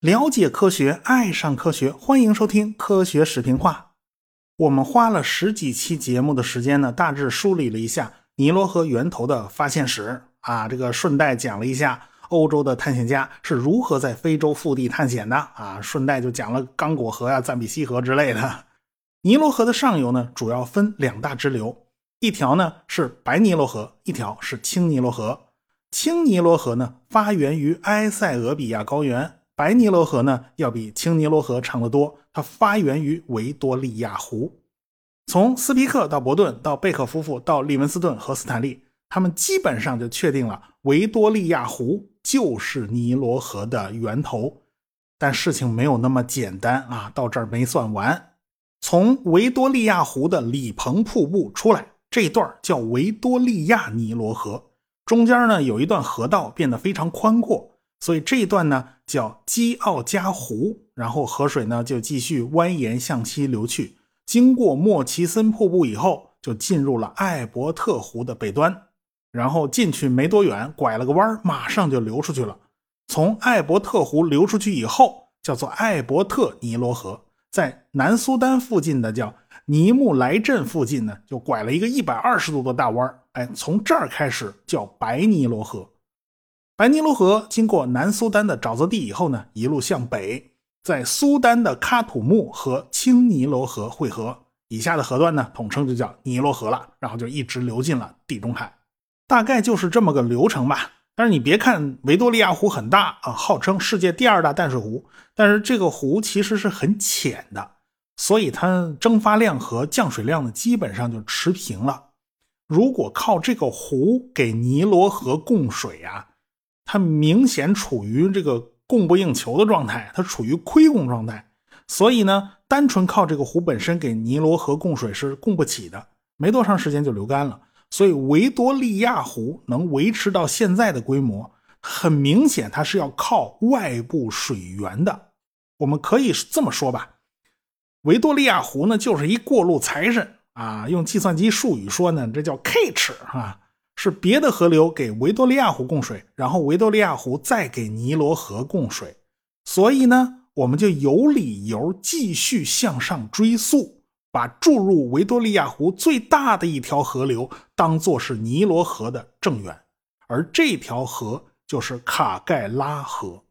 了解科学，爱上科学，欢迎收听科学视频化。我们花了十几期节目的时间呢，大致梳理了一下尼罗河源头的发现史啊，这个顺带讲了一下欧洲的探险家是如何在非洲腹地探险的啊，顺带就讲了刚果河呀、赞比西河之类的。尼罗河的上游呢，主要分两大支流，一条呢是白尼罗河，一条是青尼罗河。青尼罗河呢，发源于埃塞俄比亚高原。白尼罗河呢，要比青尼罗河长得多，它发源于维多利亚湖。从斯皮克到伯顿到贝克夫妇到利文斯顿和斯坦利，他们基本上就确定了维多利亚湖就是尼罗河的源头。但事情没有那么简单啊，到这儿没算完。从维多利亚湖的里彭瀑布出来，这一段叫维多利亚尼罗河，中间呢有一段河道变得非常宽阔。所以这一段呢叫基奥加湖，然后河水呢就继续蜿蜒向西流去，经过莫奇森瀑布以后，就进入了艾伯特湖的北端，然后进去没多远，拐了个弯，马上就流出去了。从艾伯特湖流出去以后，叫做艾伯特尼罗河，在南苏丹附近的叫尼木莱镇附近呢，就拐了一个一百二十度的大弯，哎，从这儿开始叫白尼罗河。白尼罗河经过南苏丹的沼泽地以后呢，一路向北，在苏丹的喀土穆和青尼罗河汇合，以下的河段呢，统称就叫尼罗河了，然后就一直流进了地中海，大概就是这么个流程吧。但是你别看维多利亚湖很大啊，号称世界第二大淡水湖，但是这个湖其实是很浅的，所以它蒸发量和降水量呢，基本上就持平了。如果靠这个湖给尼罗河供水啊，它明显处于这个供不应求的状态，它处于亏供状态，所以呢，单纯靠这个湖本身给尼罗河供水是供不起的，没多长时间就流干了。所以维多利亚湖能维持到现在的规模，很明显它是要靠外部水源的。我们可以这么说吧，维多利亚湖呢就是一过路财神啊，用计算机术语说呢，这叫 catch 啊。是别的河流给维多利亚湖供水，然后维多利亚湖再给尼罗河供水，所以呢，我们就有理由继续向上追溯，把注入维多利亚湖最大的一条河流当做是尼罗河的正源，而这条河就是卡盖拉河。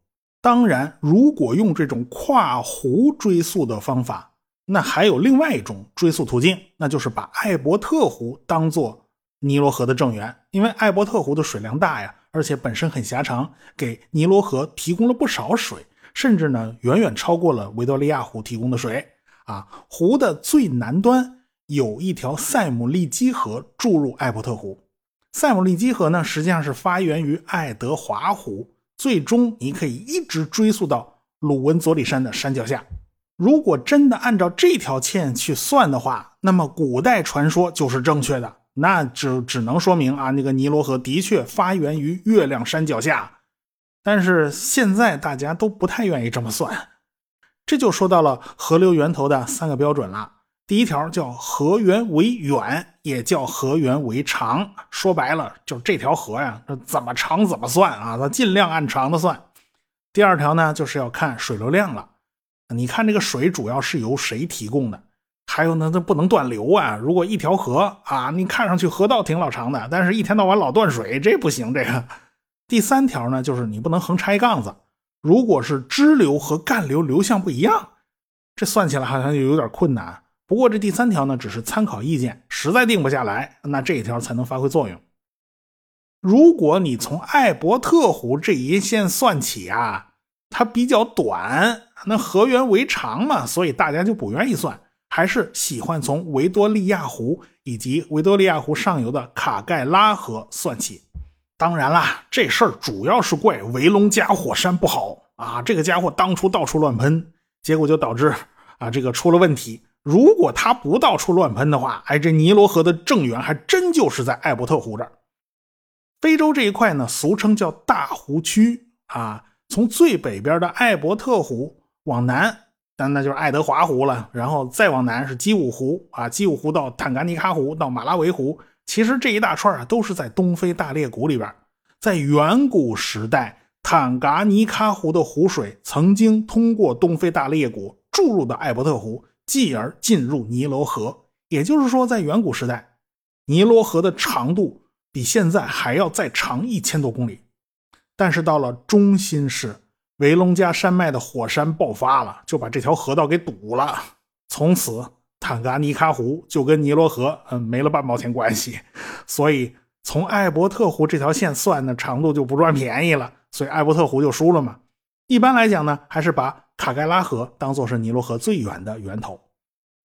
当然，如果用这种跨湖追溯的方法，那还有另外一种追溯途径，那就是把艾伯特湖当做。尼罗河的正源，因为艾伯特湖的水量大呀，而且本身很狭长，给尼罗河提供了不少水，甚至呢远远超过了维多利亚湖提供的水。啊，湖的最南端有一条塞姆利基河注入艾伯特湖。塞姆利基河呢，实际上是发源于爱德华湖，最终你可以一直追溯到鲁文佐里山的山脚下。如果真的按照这条线去算的话，那么古代传说就是正确的。那只只能说明啊，那个尼罗河的确发源于月亮山脚下，但是现在大家都不太愿意这么算。这就说到了河流源头的三个标准了。第一条叫河源为远，也叫河源为长。说白了，就是这条河呀，这怎么长怎么算啊，它尽量按长的算。第二条呢，就是要看水流量了。你看这个水主要是由谁提供的？还有呢，它不能断流啊！如果一条河啊，你看上去河道挺老长的，但是一天到晚老断水，这不行。这个第三条呢，就是你不能横插一杠子。如果是支流和干流流向不一样，这算起来好像就有点困难。不过这第三条呢，只是参考意见，实在定不下来，那这一条才能发挥作用。如果你从艾伯特湖这一线算起啊，它比较短，那河源为长嘛，所以大家就不愿意算。还是喜欢从维多利亚湖以及维多利亚湖上游的卡盖拉河算起。当然啦，这事儿主要是怪维隆加火山不好啊！这个家伙当初到处乱喷，结果就导致啊这个出了问题。如果他不到处乱喷的话，哎，这尼罗河的正源还真就是在艾伯特湖这儿。非洲这一块呢，俗称叫大湖区啊，从最北边的艾伯特湖往南。那那就是爱德华湖了，然后再往南是基伍湖啊，基伍湖到坦噶尼卡湖到马拉维湖，其实这一大串啊，都是在东非大裂谷里边。在远古时代，坦噶尼卡湖的湖水曾经通过东非大裂谷注入到艾伯特湖，继而进入尼罗河。也就是说，在远古时代，尼罗河的长度比现在还要再长一千多公里。但是到了中新世，维隆加山脉的火山爆发了，就把这条河道给堵了。从此，坦噶尼卡湖就跟尼罗河嗯没了半毛钱关系。所以，从艾伯特湖这条线算的长度就不赚便宜了。所以，艾伯特湖就输了嘛。一般来讲呢，还是把卡盖拉河当做是尼罗河最远的源头。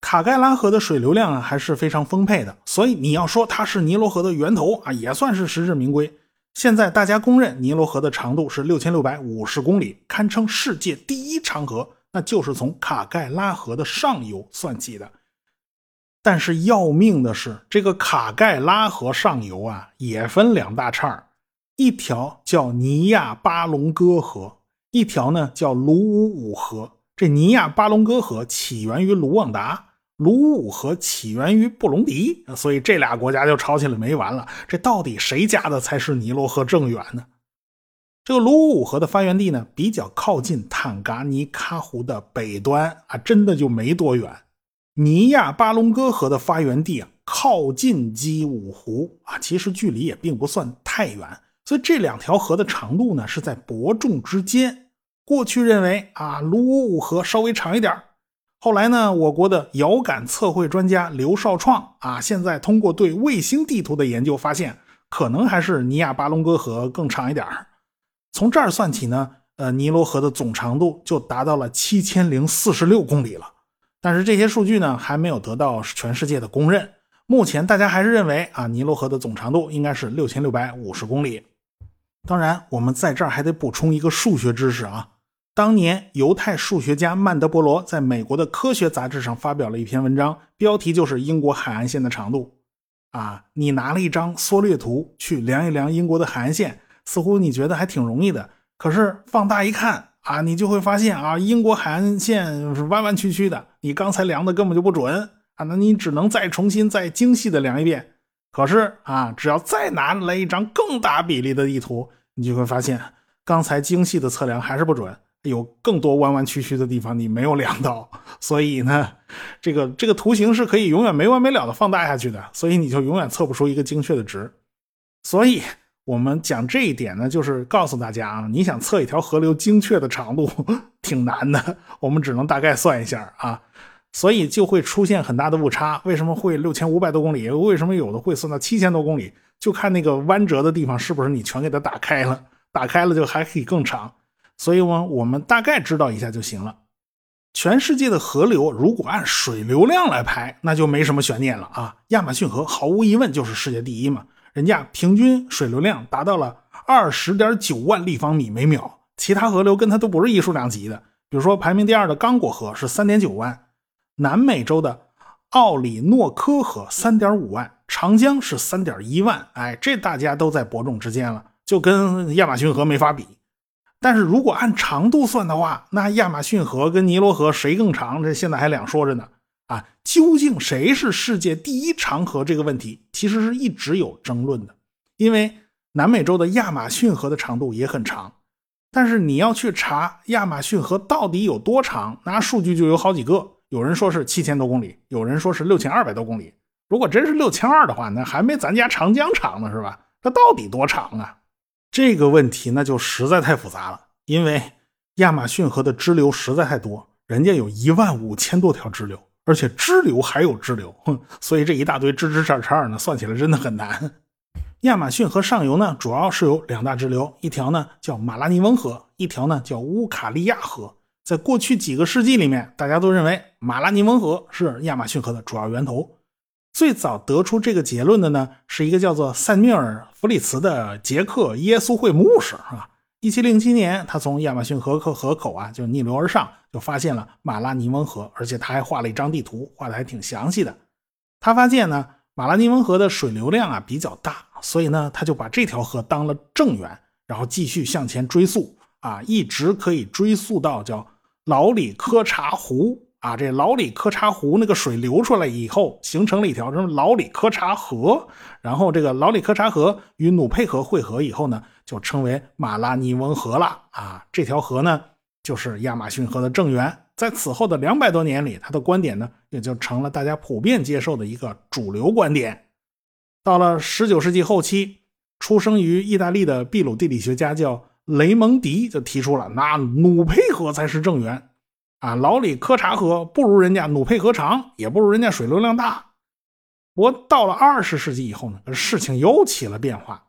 卡盖拉河的水流量啊还是非常丰沛的，所以你要说它是尼罗河的源头啊，也算是实至名归。现在大家公认尼罗河的长度是六千六百五十公里，堪称世界第一长河，那就是从卡盖拉河的上游算起的。但是要命的是，这个卡盖拉河上游啊也分两大岔一条叫尼亚巴隆戈河，一条呢叫卢武武河。这尼亚巴隆戈河起源于卢旺达。卢武河起源于布隆迪，所以这俩国家就吵起来没完了。这到底谁家的才是尼罗河正源呢？这个卢武河的发源地呢，比较靠近坦噶尼喀湖的北端啊，真的就没多远。尼亚巴隆戈河的发源地啊，靠近基武湖啊，其实距离也并不算太远。所以这两条河的长度呢，是在伯仲之间。过去认为啊，卢武河稍微长一点后来呢，我国的遥感测绘专家刘少创啊，现在通过对卫星地图的研究发现，可能还是尼亚巴隆哥河更长一点从这儿算起呢，呃，尼罗河的总长度就达到了七千零四十六公里了。但是这些数据呢，还没有得到全世界的公认。目前大家还是认为啊，尼罗河的总长度应该是六千六百五十公里。当然，我们在这儿还得补充一个数学知识啊。当年，犹太数学家曼德伯罗在美国的科学杂志上发表了一篇文章，标题就是“英国海岸线的长度”。啊，你拿了一张缩略图去量一量英国的海岸线，似乎你觉得还挺容易的。可是放大一看啊，你就会发现啊，英国海岸线是弯弯曲曲的，你刚才量的根本就不准啊，那你只能再重新再精细的量一遍。可是啊，只要再拿来一张更大比例的地图，你就会发现刚才精细的测量还是不准。有更多弯弯曲曲的地方你没有量到，所以呢，这个这个图形是可以永远没完没了的放大下去的，所以你就永远测不出一个精确的值。所以我们讲这一点呢，就是告诉大家啊，你想测一条河流精确的长度挺难的，我们只能大概算一下啊，所以就会出现很大的误差。为什么会六千五百多公里？为什么有的会算到七千多公里？就看那个弯折的地方是不是你全给它打开了，打开了就还可以更长。所以呢，我们大概知道一下就行了。全世界的河流如果按水流量来排，那就没什么悬念了啊。亚马逊河毫无疑问就是世界第一嘛，人家平均水流量达到了二十点九万立方米每秒，其他河流跟它都不是一数量级的。比如说排名第二的刚果河是三点九万，南美洲的奥里诺科河三点五万，长江是三点一万，哎，这大家都在伯仲之间了，就跟亚马逊河没法比。但是如果按长度算的话，那亚马逊河跟尼罗河谁更长？这现在还两说着呢。啊，究竟谁是世界第一长河这个问题，其实是一直有争论的。因为南美洲的亚马逊河的长度也很长，但是你要去查亚马逊河到底有多长，那数据就有好几个。有人说是七千多公里，有人说是六千二百多公里。如果真是六千二的话，那还没咱家长江长呢，是吧？它到底多长啊？这个问题那就实在太复杂了，因为亚马逊河的支流实在太多，人家有一万五千多条支流，而且支流还有支流，哼，所以这一大堆支支叉叉呢，算起来真的很难。亚马逊河上游呢，主要是有两大支流，一条呢叫马拉尼翁河，一条呢叫乌卡利亚河。在过去几个世纪里面，大家都认为马拉尼翁河是亚马逊河的主要源头。最早得出这个结论的呢，是一个叫做塞缪尔·弗里茨的捷克耶稣会牧师啊。一七零七年，他从亚马逊河口河口啊，就逆流而上，就发现了马拉尼翁河，而且他还画了一张地图，画的还挺详细的。他发现呢，马拉尼翁河的水流量啊比较大，所以呢，他就把这条河当了正源，然后继续向前追溯啊，一直可以追溯到叫老里科查湖啊，这老李磕察湖那个水流出来以后，形成了一条什么老李磕察河，然后这个老李磕察河与努佩河汇合以后呢，就称为马拉尼翁河了啊。这条河呢，就是亚马逊河的正源。在此后的两百多年里，他的观点呢，也就成了大家普遍接受的一个主流观点。到了十九世纪后期，出生于意大利的秘鲁地理学家叫雷蒙迪就提出了，那努佩河才是正源。啊，老李科察河不如人家努佩河长，也不如人家水流量大。不过到了二十世纪以后呢，事情又起了变化，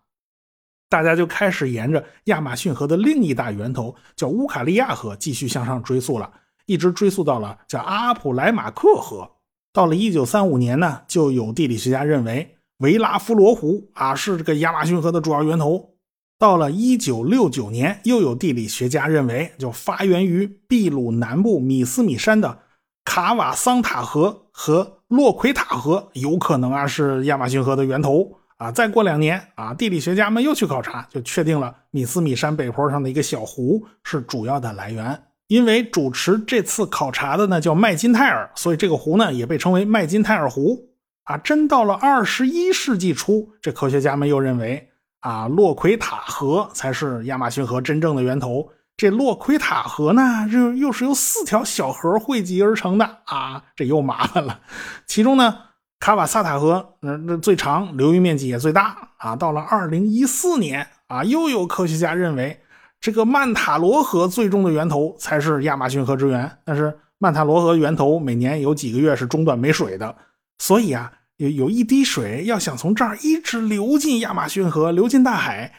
大家就开始沿着亚马逊河的另一大源头叫乌卡利亚河继续向上追溯了，一直追溯到了叫阿普莱马克河。到了一九三五年呢，就有地理学家认为维拉夫罗湖啊是这个亚马逊河的主要源头。到了一九六九年，又有地理学家认为，就发源于秘鲁南部米斯米山的卡瓦桑塔河和洛奎塔河有可能啊是亚马逊河的源头啊。再过两年啊，地理学家们又去考察，就确定了米斯米山北坡上的一个小湖是主要的来源。因为主持这次考察的呢叫麦金泰尔，所以这个湖呢也被称为麦金泰尔湖啊。真到了二十一世纪初，这科学家们又认为。啊，洛奎塔河才是亚马逊河真正的源头。这洛奎塔河呢，又又是由四条小河汇集而成的啊，这又麻烦了。其中呢，卡瓦萨塔河那那最长，流域面积也最大啊。到了二零一四年啊，又有科学家认为，这个曼塔罗河最终的源头才是亚马逊河之源。但是曼塔罗河源头每年有几个月是中断没水的，所以啊。有有一滴水要想从这儿一直流进亚马逊河，流进大海，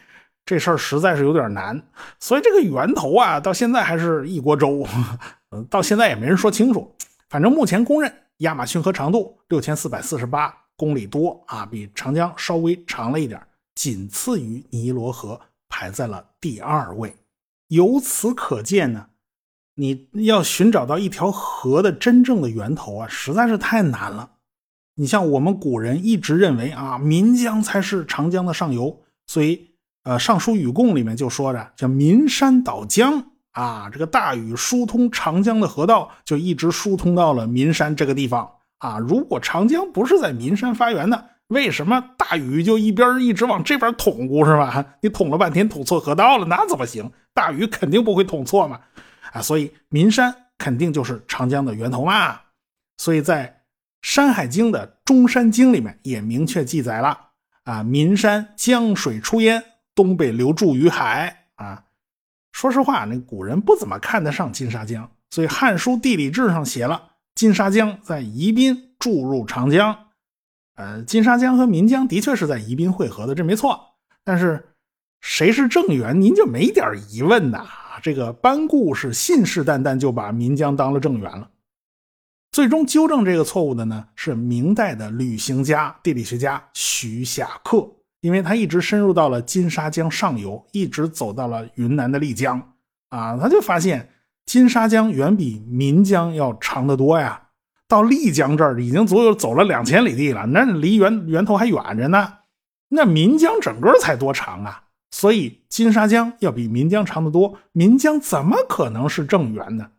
这事儿实在是有点难。所以这个源头啊，到现在还是一锅粥，到现在也没人说清楚。反正目前公认，亚马逊河长度六千四百四十八公里多啊，比长江稍微长了一点，仅次于尼罗河，排在了第二位。由此可见呢，你要寻找到一条河的真正的源头啊，实在是太难了。你像我们古人一直认为啊，岷江才是长江的上游，所以呃，《尚书禹贡》里面就说着叫岷山导江啊，这个大禹疏通长江的河道就一直疏通到了岷山这个地方啊。如果长江不是在岷山发源的，为什么大禹就一边一直往这边捅咕是吧？你捅了半天捅错河道了，那怎么行？大禹肯定不会捅错嘛啊，所以岷山肯定就是长江的源头嘛。所以在《山海经》的中山经里面也明确记载了啊，岷山江水出焉，东北流注于海啊。说实话，那古人不怎么看得上金沙江，所以《汉书地理志》上写了金沙江在宜宾注入长江。呃，金沙江和岷江的确是在宜宾汇合的，这没错。但是谁是正源，您就没点疑问呐？这个班固是信誓旦旦就把岷江当了正源了。最终纠正这个错误的呢，是明代的旅行家、地理学家徐霞客，因为他一直深入到了金沙江上游，一直走到了云南的丽江，啊，他就发现金沙江远比岷江要长得多呀。到丽江这儿已经足有走了两千里地了，那离源源头还远着呢。那岷江整个才多长啊？所以金沙江要比岷江长得多，岷江怎么可能是正源呢？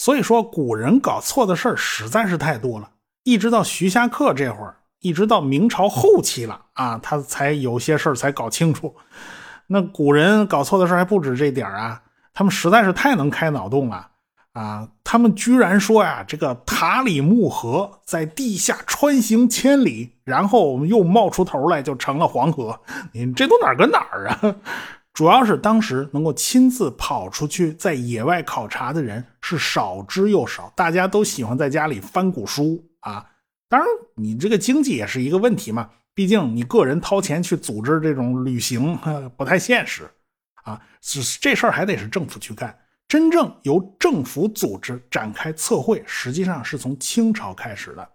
所以说，古人搞错的事儿实在是太多了。一直到徐霞客这会儿，一直到明朝后期了啊，他才有些事儿才搞清楚。那古人搞错的事儿还不止这点啊，他们实在是太能开脑洞了啊！他们居然说呀，这个塔里木河在地下穿行千里，然后又冒出头来，就成了黄河。你这都哪儿跟哪儿啊？主要是当时能够亲自跑出去在野外考察的人是少之又少，大家都喜欢在家里翻古书啊。当然，你这个经济也是一个问题嘛，毕竟你个人掏钱去组织这种旅行不太现实啊。是这事儿还得是政府去干，真正由政府组织展开测绘，实际上是从清朝开始的。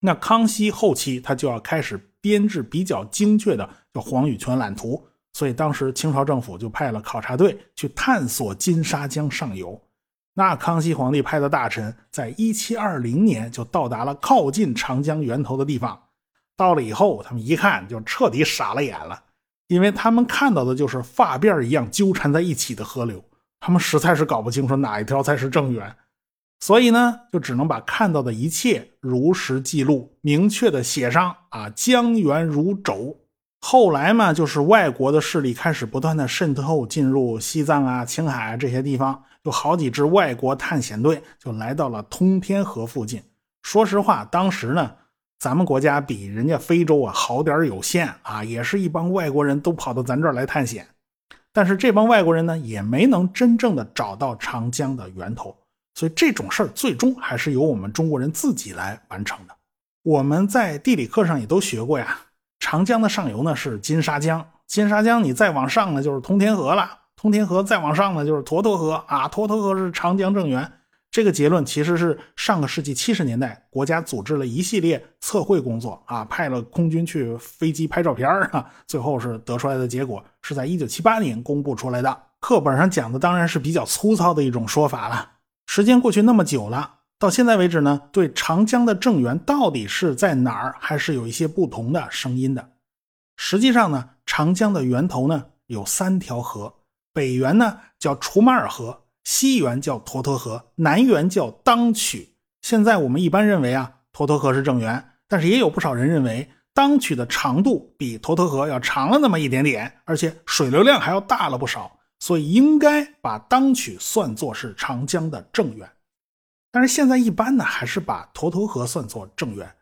那康熙后期他就要开始编制比较精确的叫《黄禹泉览图》。所以当时清朝政府就派了考察队去探索金沙江上游。那康熙皇帝派的大臣在1720年就到达了靠近长江源头的地方。到了以后，他们一看就彻底傻了眼了，因为他们看到的就是发辫一样纠缠在一起的河流，他们实在是搞不清楚哪一条才是正源。所以呢，就只能把看到的一切如实记录，明确的写上啊，江源如轴。后来嘛，就是外国的势力开始不断的渗透进入西藏啊、青海啊这些地方，有好几支外国探险队就来到了通天河附近。说实话，当时呢，咱们国家比人家非洲啊好点有限啊，也是一帮外国人都跑到咱这儿来探险，但是这帮外国人呢，也没能真正的找到长江的源头。所以这种事儿最终还是由我们中国人自己来完成的。我们在地理课上也都学过呀，长江的上游呢是金沙江，金沙江你再往上呢就是通天河了，通天河再往上呢就是沱沱河啊，沱沱河是长江正源。这个结论其实是上个世纪七十年代国家组织了一系列测绘工作啊，派了空军去飞机拍照片啊，最后是得出来的结果是在一九七八年公布出来的。课本上讲的当然是比较粗糙的一种说法了。时间过去那么久了，到现在为止呢，对长江的正源到底是在哪儿，还是有一些不同的声音的。实际上呢，长江的源头呢有三条河，北源呢叫楚马尔河，西源叫沱沱河，南源叫当曲。现在我们一般认为啊，沱沱河是正源，但是也有不少人认为当曲的长度比沱沱河要长了那么一点点，而且水流量还要大了不少。所以应该把当曲算作是长江的正源，但是现在一般呢还是把沱沱河算作正源。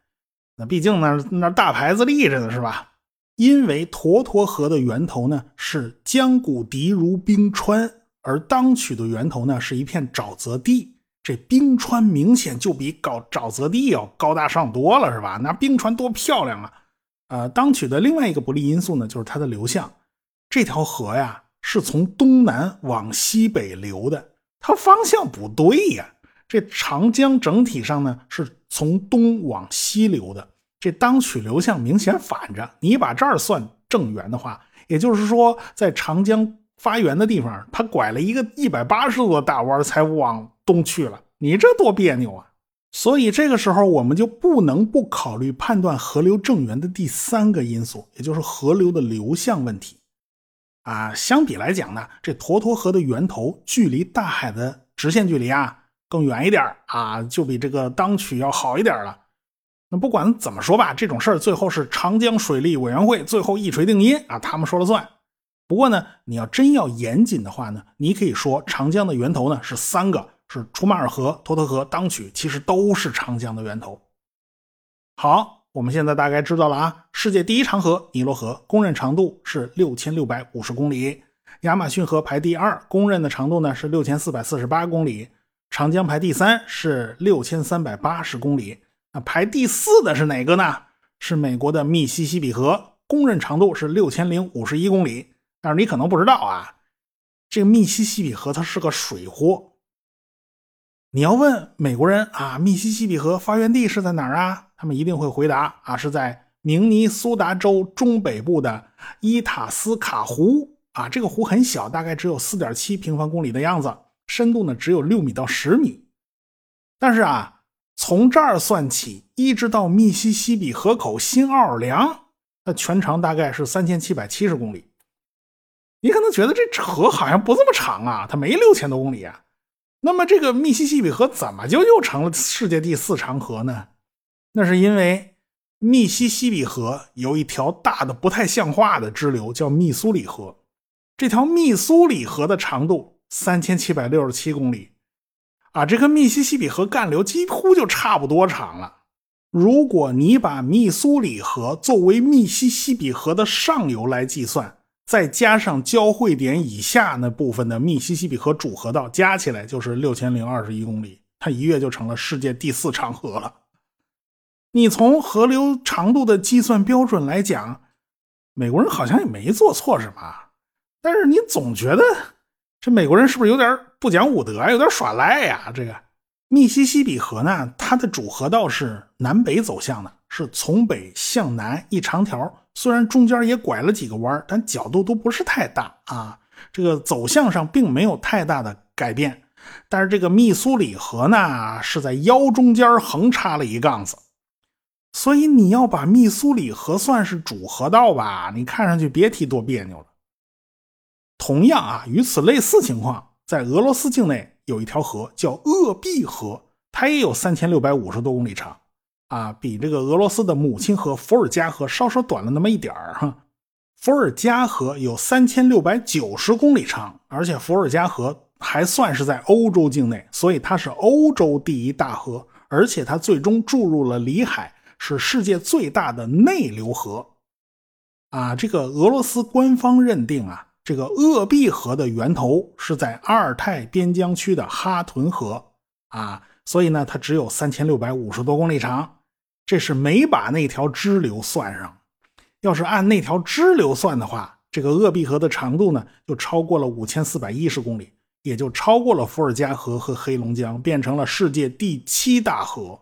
那毕竟那那大牌子立着呢，是吧？因为沱沱河的源头呢是江谷敌如冰川，而当曲的源头呢是一片沼泽地。这冰川明显就比搞沼泽地要高大上多了，是吧？那冰川多漂亮啊！呃，当曲的另外一个不利因素呢就是它的流向，这条河呀。是从东南往西北流的，它方向不对呀。这长江整体上呢是从东往西流的，这当曲流向明显反着。你把这儿算正源的话，也就是说，在长江发源的地方，它拐了一个一百八十度的大弯才往东去了。你这多别扭啊！所以这个时候我们就不能不考虑判断河流正源的第三个因素，也就是河流的流向问题。啊，相比来讲呢，这沱沱河的源头距离大海的直线距离啊更远一点啊，就比这个当曲要好一点了。那不管怎么说吧，这种事儿最后是长江水利委员会最后一锤定音啊，他们说了算。不过呢，你要真要严谨的话呢，你可以说长江的源头呢是三个，是楚马尔河、沱沱河、当曲，其实都是长江的源头。好。我们现在大概知道了啊，世界第一长河尼罗河公认长度是六千六百五十公里，亚马逊河排第二，公认的长度呢是六千四百四十八公里，长江排第三是六千三百八十公里，那排第四的是哪个呢？是美国的密西西比河，公认长度是六千零五十一公里。但是你可能不知道啊，这个密西西比河它是个水货。你要问美国人啊，密西西比河发源地是在哪儿啊？他们一定会回答啊，是在明尼苏达州中北部的伊塔斯卡湖啊。这个湖很小，大概只有四点七平方公里的样子，深度呢只有六米到十米。但是啊，从这儿算起，一直到密西西比河口新奥尔良，那全长大概是三千七百七十公里。你可能觉得这河好像不这么长啊，它没六千多公里啊。那么这个密西西比河怎么就又成了世界第四长河呢？那是因为密西西比河有一条大的不太像话的支流，叫密苏里河。这条密苏里河的长度三千七百六十七公里，啊，这跟密西西比河干流几乎就差不多长了。如果你把密苏里河作为密西西比河的上游来计算，再加上交汇点以下那部分的密西西比河主河道，加起来就是六千零二十一公里，它一跃就成了世界第四长河了。你从河流长度的计算标准来讲，美国人好像也没做错什么，但是你总觉得这美国人是不是有点不讲武德，有点耍赖呀？这个密西西比河呢，它的主河道是南北走向的，是从北向南一长条，虽然中间也拐了几个弯，但角度都不是太大啊。这个走向上并没有太大的改变，但是这个密苏里河呢，是在腰中间横插了一杠子。所以你要把密苏里河算是主河道吧？你看上去别提多别扭了。同样啊，与此类似情况，在俄罗斯境内有一条河叫鄂毕河，它也有三千六百五十多公里长，啊，比这个俄罗斯的母亲河伏尔加河稍稍短了那么一点儿哈。伏尔加河有三千六百九十公里长，而且伏尔加河还算是在欧洲境内，所以它是欧洲第一大河，而且它最终注入了里海，是世界最大的内流河。啊，这个俄罗斯官方认定啊，这个鄂毕河的源头是在阿尔泰边疆区的哈屯河啊，所以呢，它只有三千六百五十多公里长，这是没把那条支流算上。要是按那条支流算的话，这个鄂毕河的长度呢，就超过了五千四百一十公里，也就超过了伏尔加河和黑龙江，变成了世界第七大河。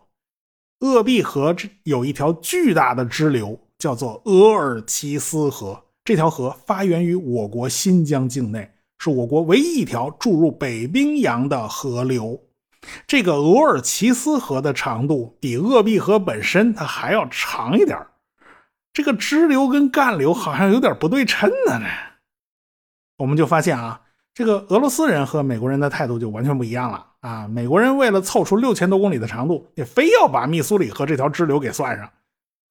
鄂毕河这有一条巨大的支流，叫做额尔齐斯河。这条河发源于我国新疆境内，是我国唯一一条注入北冰洋的河流。这个额尔齐斯河的长度比鄂毕河本身它还要长一点这个支流跟干流好像有点不对称呢，这我们就发现啊，这个俄罗斯人和美国人的态度就完全不一样了啊！美国人为了凑出六千多公里的长度，也非要把密苏里河这条支流给算上。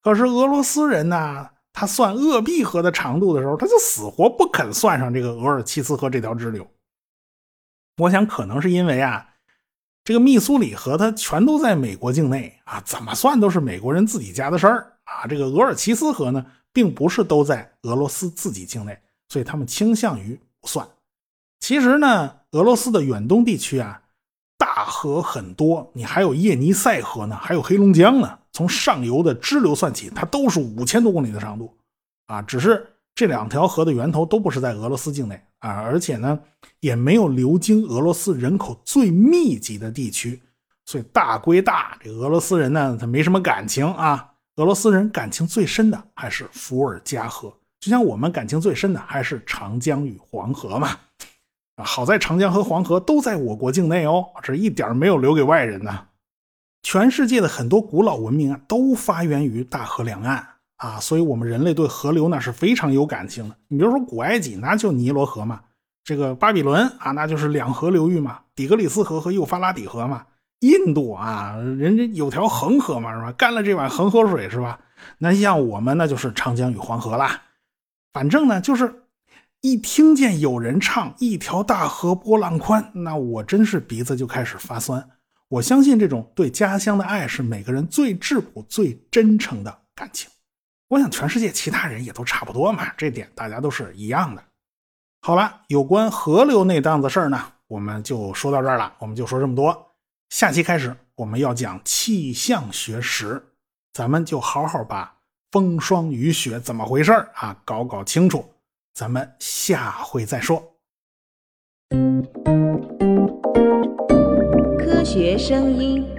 可是俄罗斯人呢，他算鄂毕河的长度的时候，他就死活不肯算上这个额尔齐斯河这条支流。我想可能是因为啊，这个密苏里河它全都在美国境内啊，怎么算都是美国人自己家的事儿。啊，这个额尔齐斯河呢，并不是都在俄罗斯自己境内，所以他们倾向于不算。其实呢，俄罗斯的远东地区啊，大河很多，你还有叶尼塞河呢，还有黑龙江呢。从上游的支流算起，它都是五千多公里的长度啊。只是这两条河的源头都不是在俄罗斯境内啊，而且呢，也没有流经俄罗斯人口最密集的地区，所以大归大，这俄罗斯人呢，他没什么感情啊。俄罗斯人感情最深的还是伏尔加河，就像我们感情最深的还是长江与黄河嘛。啊，好在长江和黄河都在我国境内哦，这一点没有留给外人呢。全世界的很多古老文明啊，都发源于大河两岸啊，所以我们人类对河流呢是非常有感情的。你比如说古埃及，那就尼罗河嘛；这个巴比伦啊，那就是两河流域嘛，底格里斯河和幼发拉底河嘛。印度啊，人家有条恒河嘛，是吧？干了这碗恒河水，是吧？那像我们，那就是长江与黄河啦。反正呢，就是一听见有人唱“一条大河波浪宽”，那我真是鼻子就开始发酸。我相信这种对家乡的爱是每个人最质朴、最真诚的感情。我想全世界其他人也都差不多嘛，这点大家都是一样的。好了，有关河流那档子事儿呢，我们就说到这儿了。我们就说这么多。下期开始，我们要讲气象学史，咱们就好好把风霜雨雪怎么回事啊搞搞清楚。咱们下回再说。学声音。